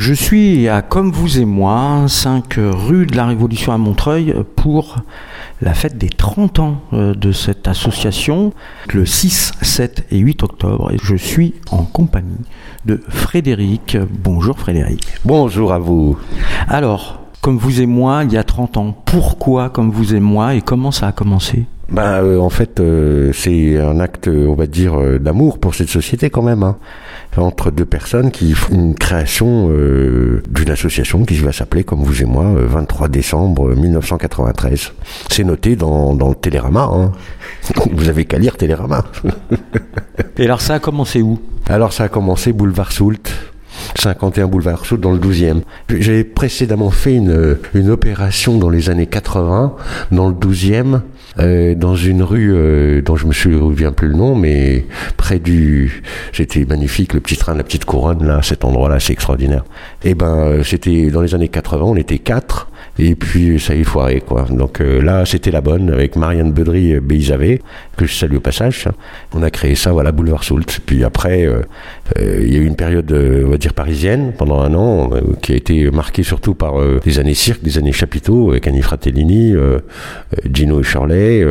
Je suis à Comme vous et moi, 5 rue de la Révolution à Montreuil, pour la fête des 30 ans euh, de cette association, le 6, 7 et 8 octobre. Et je suis en compagnie de Frédéric. Bonjour Frédéric. Bonjour à vous. Alors, Comme vous et moi, il y a 30 ans, pourquoi Comme vous et moi et comment ça a commencé? Ben, euh, en fait, euh, c'est un acte, on va dire, euh, d'amour pour cette société quand même. Hein. Entre deux personnes qui font une création d'une association qui va s'appeler, comme vous et moi, 23 décembre 1993. C'est noté dans, dans le Télérama. Hein. Vous avez qu'à lire Télérama. et alors ça a commencé où? Alors ça a commencé boulevard Soult 51 boulevard Sud dans le 12e. J'ai précédemment fait une, une opération dans les années 80 dans le 12e euh, dans une rue euh, dont je me souviens plus le nom, mais près du, c'était magnifique, le petit train la petite couronne là, cet endroit-là, c'est extraordinaire. Et eh ben, euh, c'était dans les années 80, on était quatre, et puis ça y est foiré quoi. Donc euh, là c'était la bonne avec Marianne Beudry euh, Béisavé que je salue au passage. On a créé ça voilà Boulevard Soult. Puis après euh, il y a eu une période on va dire parisienne pendant un an qui a été marquée surtout par des années cirque, des années chapiteaux avec Annie Fratellini, Gino et Shirley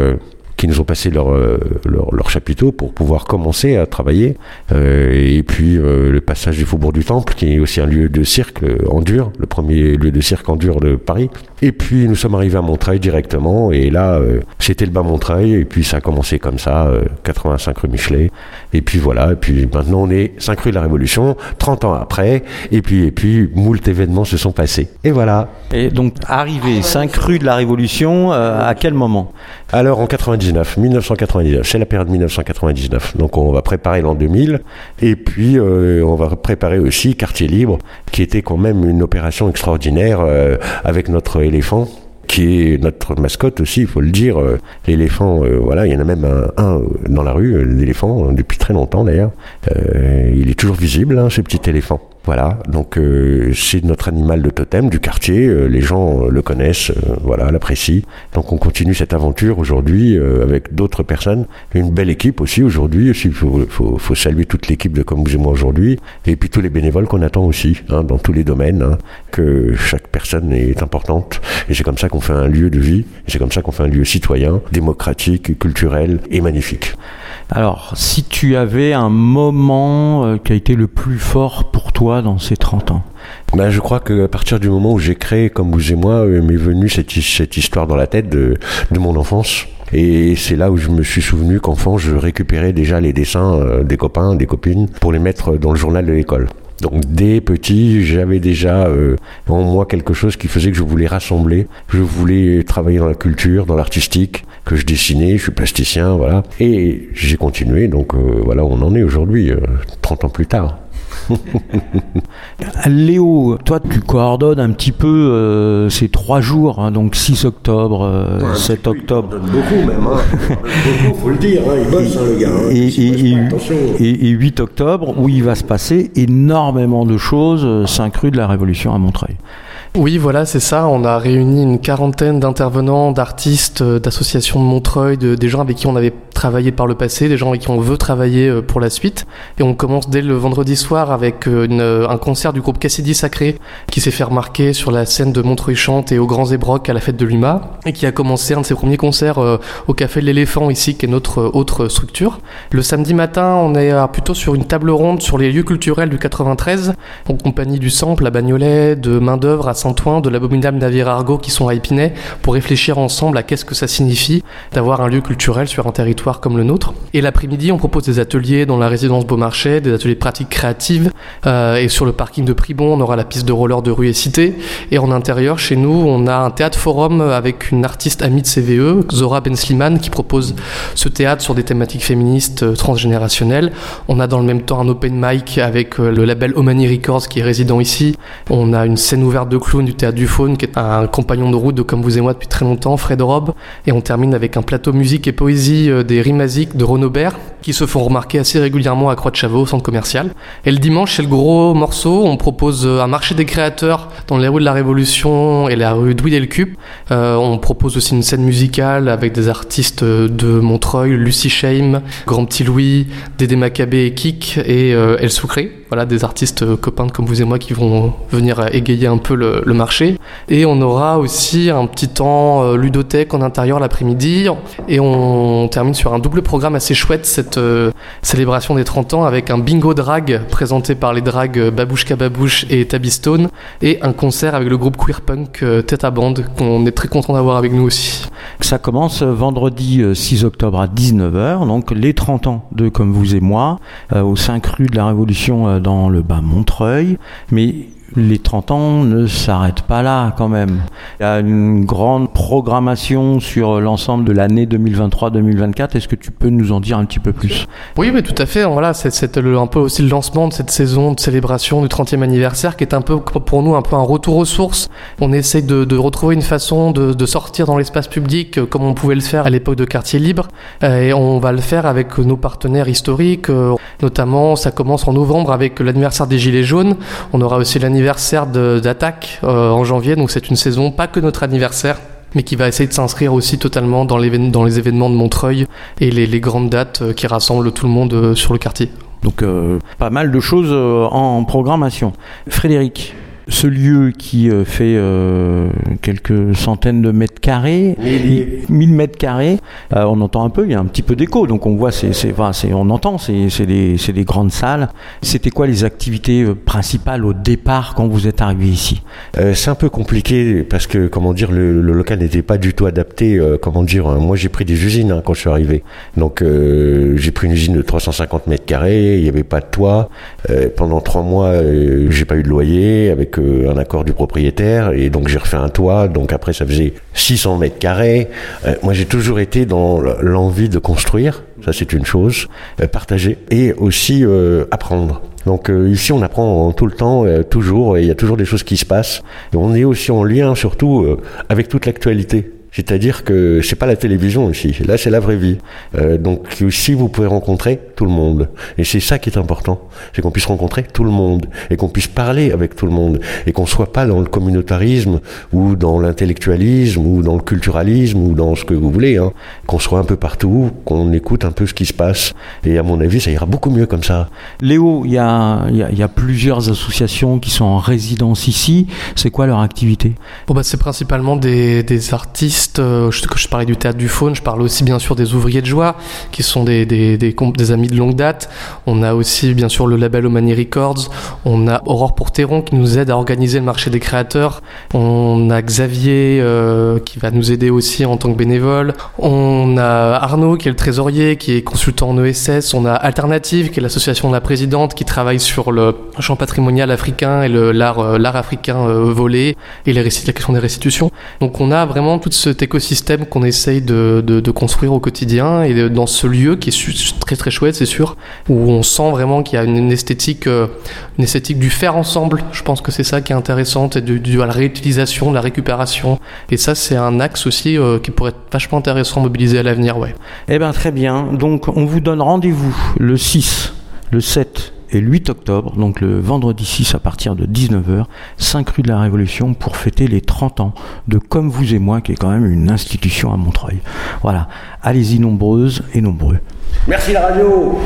qui nous ont passé leur, euh, leur, leur, chapiteau pour pouvoir commencer à travailler. Euh, et puis euh, le passage du Faubourg du Temple, qui est aussi un lieu de cirque en dur, le premier lieu de cirque en dur de Paris. Et puis nous sommes arrivés à Montreuil directement, et là c'était le bas Montreuil, et puis ça a commencé comme ça, 85 rue Michelet. Et puis voilà, et puis maintenant on est 5 rue de la Révolution, 30 ans après, et puis et puis moult événements se sont passés. Et voilà. Et donc arrivé 5 rue de la Révolution, à quel moment? Alors en 90 1999, c'est la période 1999. Donc on va préparer l'an 2000 et puis euh, on va préparer aussi Quartier Libre, qui était quand même une opération extraordinaire euh, avec notre éléphant qui est notre mascotte aussi, il faut le dire. Euh, l'éléphant, voilà, il y en a même un, dans la rue, l'éléphant, depuis très longtemps d'ailleurs. il est toujours visible, hein, ce petit éléphant. Voilà, donc euh, c'est notre animal de totem du quartier. Euh, les gens euh, le connaissent, voilà, l'apprécient. Donc on continue cette aventure aujourd'hui avec d'autres personnes. Une belle équipe aussi aujourd'hui. Il faut, saluer toute l'équipe de Comme vous et moi aujourd'hui. Et puis tous les bénévoles qu'on attend aussi, hein, dans tous les domaines. Hein, que chaque personne est importante. Et c'est comme ça qu'on fait un lieu de vie. C'est comme ça qu'on fait un lieu citoyen, démocratique, culturel et magnifique. Alors, si tu avais un moment qui a été le plus fort pour toi dans ces 30 ans ben, Je crois qu'à partir du moment où j'ai créé, comme vous et moi, euh, m'est venue cette, cette, histoire dans la tête de, mon enfance. Et c'est là où je me suis souvenu qu'enfant, je récupérais déjà les dessins euh, des copains, des copines, pour les mettre dans le journal de l'école. Donc dès petit, j'avais déjà euh, en moi quelque chose qui faisait que je voulais rassembler, je voulais travailler dans la culture, dans l'artistique, que je dessinais, je suis plasticien, voilà. Et j'ai continué, donc voilà où on en est aujourd'hui, 30 ans plus tard. Léo, toi tu coordonnes un petit peu euh, ces trois jours, hein, donc 6 octobre, 7 euh, octobre. beaucoup même, hein. beaucoup, faut le dire, hein. il bosse le gars. et, 8 octobre, où il va se passer énormément de choses, 5 euh, rue de la Révolution à Montreuil. Oui, voilà, c'est ça. On a réuni une quarantaine d'intervenants, d'artistes, d'associations de Montreuil, de, des gens avec qui on avait travaillé par le passé, des gens avec qui on veut travailler pour la suite. Et on commence dès le vendredi soir avec euh, euh, un concert du groupe Cassidy Sacré qui s'est fait remarquer sur la scène de Montreuil Chante et au Grand Zébroc à la fête de l'UMA et qui a commencé un de ses premiers concerts euh, au Café de l'Éléphant ici qui est notre autre structure. Le samedi matin, on est plutôt sur une table ronde sur les lieux culturels du 93 en compagnie du Sample à Bagnolet, de Main d'œuvre à Saint-Ouen, de l'abominable navire Argo qui sont à Épinay pour réfléchir ensemble à qu'est-ce que ça signifie d'avoir un lieu culturel sur un territoire comme le nôtre. Et l'après-midi, on propose des ateliers dans la résidence Beaumarchais, des ateliers pratiques créatives euh, et sur le parking de Pribon, on aura la piste de roller de rue et cité. Et en intérieur, chez nous, on a un théâtre forum avec une artiste amie de CVE, Zora Ben Sliman, qui propose ce théâtre sur des thématiques féministes euh, transgénérationnelles. On a dans le même temps un open mic avec euh, le label Omani Records qui est résident ici. On a une scène ouverte de du théâtre du Faune, qui est un compagnon de route de Comme vous et moi depuis très longtemps, Fred Rob. Et on termine avec un plateau musique et poésie des Rimaziques de Renaud qui se font remarquer assez régulièrement à Croix de Chavaux, au centre commercial. Et le dimanche, c'est le gros morceau. On propose un marché des créateurs dans les rues de la Révolution et la rue Douy Delcup. Euh, on propose aussi une scène musicale avec des artistes de Montreuil, Lucie Shame, Grand Petit Louis, Dédé Maccabé et Kik et euh, El Soucré. Voilà, des artistes copains comme vous et moi qui vont venir égayer un peu le, marché. Et on aura aussi un petit temps euh, ludothèque en intérieur l'après-midi. Et on termine sur un double programme assez chouette, cette euh, célébration des 30 ans, avec un bingo drag présenté par les drags Babouchka Babouche et Tabby et un concert avec le groupe queer punk euh, Tête à Bande, qu'on est très content d'avoir avec nous aussi. Ça commence vendredi 6 octobre à 19h, donc les 30 ans de Comme vous et moi, au 5 rue de la Révolution dans le bas Montreuil. Mais les 30 ans ne s'arrêtent pas là quand même. Il y a une grande programmation sur l'ensemble de l'année 2023-2024. Est-ce que tu peux nous en dire un petit peu plus? Oui, mais tout à fait. Voilà, c'est un peu aussi le lancement de cette saison de célébration du 30e anniversaire qui est un peu pour nous un peu un retour aux sources. On essaie de, retrouver une façon de, sortir dans l'espace public euh, comme on pouvait le faire à l'époque de Quartier Libre. Euh, et on va le faire avec nos partenaires historiques. Euh, notamment, ça commence en novembre avec l'anniversaire des Gilets jaunes. On aura aussi l'anniversaire anniversaire d'attaque euh, en janvier, donc c'est une saison pas que notre anniversaire mais qui va essayer de s'inscrire aussi totalement dans, les événements de Montreuil et les, les grandes dates euh, qui rassemblent tout le monde euh, sur le quartier. Donc pas mal de choses en programmation. Frédéric, ce lieu qui euh, fait euh, quelques centaines de mètres carrés, 1000 mètres carrés, euh, on entend un peu, il y a un petit peu d'écho, donc on voit, c'est, c'est, on entend, c'est, c'est, des, c'est des grandes salles. C'était quoi les activités principales au départ quand vous êtes arrivé ici? C'est un peu compliqué parce que, comment dire, le, local n'était pas du tout adapté. comment dire, moi j'ai pris des usines hein, quand je suis arrivé. Donc j'ai pris une usine de 350 mètres carrés, il n'y avait pas de toit. pendant trois mois, j'ai pas eu de loyer avec un accord du propriétaire et donc j'ai refait un toit. Donc après, ça faisait 600 mètres carrés. Euh, moi, j'ai toujours été dans l'envie de construire. Ça, c'est une chose. Euh, partager et aussi euh, apprendre. Donc ici, on apprend tout le temps, toujours, et il y a toujours des choses qui se passent. Et on est aussi en lien, surtout, avec toute l'actualité. C'est-à-dire que c'est pas la télévision ici, là c'est la vraie vie. Euh, donc ici vous pouvez rencontrer tout le monde. Et c'est ça qui est important, c'est qu'on puisse rencontrer tout le monde et qu'on puisse parler avec tout le monde et qu'on soit pas dans le communautarisme ou dans l'intellectualisme ou dans le culturalisme ou dans ce que vous voulez, hein. qu'on soit un peu partout, qu'on écoute un peu ce qui se passe. Et à mon avis, ça ira beaucoup mieux comme ça. Léo, il y a, y a, plusieurs associations qui sont en résidence ici. C'est quoi leur activité? Bon bah, C'est principalement des, des artistes euh, je, je parlais du théâtre du faune, je parle aussi bien sûr des ouvriers de joie, qui sont des, des, des, amis de longue date. On a aussi bien sûr le label Omani Records. On a Aurore Pourteron qui nous aide à organiser le marché des créateurs. On a Xavier euh, qui va nous aider aussi en tant que bénévole. On a Arnaud qui est le trésorier, qui est consultant en ESS. On a Alternative qui est l'association de la présidente qui travaille sur le champ patrimonial africain et l'art euh, l'art africain volé et les la question des restitutions. Donc on a vraiment toute ce cet écosystème qu'on essaye de, construire au quotidien et dans ce lieu qui est très très chouette, c'est sûr, où on sent vraiment qu'il y a une, esthétique, euh, une esthétique du faire ensemble. Je pense que c'est ça qui est intéressant, et du, la réutilisation, de la récupération. Et ça, c'est un axe aussi euh, qui pourrait être vachement intéressant à mobiliser à l'avenir, ouais. Eh ben très bien. Donc on vous donne rendez-vous le 6, le 7 et le 8 octobre, donc le vendredi 6 à partir de 19h, 5 rue de la Révolution pour fêter les 30 ans de Comme vous et moi, qui est quand même une institution à Montreuil. Voilà, allez-y nombreuses et nombreux. Merci la radio